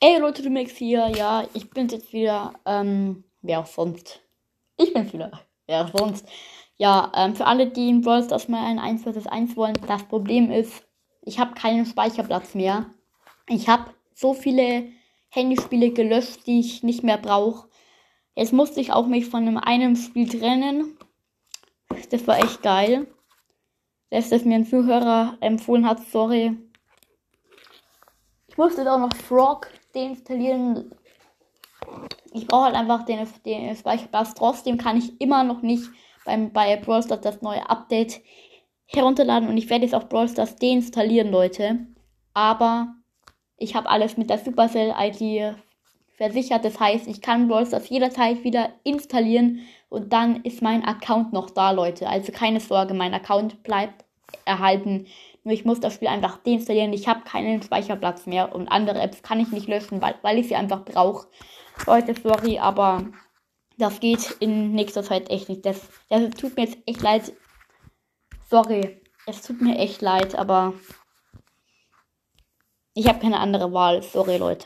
Ey Leute, du Max hier. Ja, ich bin jetzt wieder. Ähm, wer auch sonst. Ich bin wieder. Wer auch sonst. Ja, ähm, für alle, die in Brawl Stars mal ein 1 vs 1 wollen, das Problem ist, ich habe keinen Speicherplatz mehr. Ich habe so viele Handyspiele gelöscht, die ich nicht mehr brauche. Jetzt musste ich auch mich von einem, Spiel trennen. Das war echt geil. Dass das mir ein Zuhörer empfohlen hat, sorry. Ich musste auch noch Frog deinstallieren. Ich brauche halt einfach den, den Speicherplatz. Trotzdem kann ich immer noch nicht beim, bei Brawl Stars das neue Update herunterladen. Und ich werde jetzt auch Brawl Stars deinstallieren, Leute. Aber ich habe alles mit der Supercell-ID versichert. Das heißt, ich kann Brawl Stars jederzeit wieder installieren und dann ist mein Account noch da, Leute. Also keine Sorge, mein Account bleibt erhalten. Ich muss das Spiel einfach deinstallieren. Ich habe keinen Speicherplatz mehr und andere Apps kann ich nicht löschen, weil, weil ich sie einfach brauche. Leute, sorry, aber das geht in nächster Zeit echt nicht. Das, das tut mir jetzt echt leid. Sorry, es tut mir echt leid, aber ich habe keine andere Wahl. Sorry, Leute.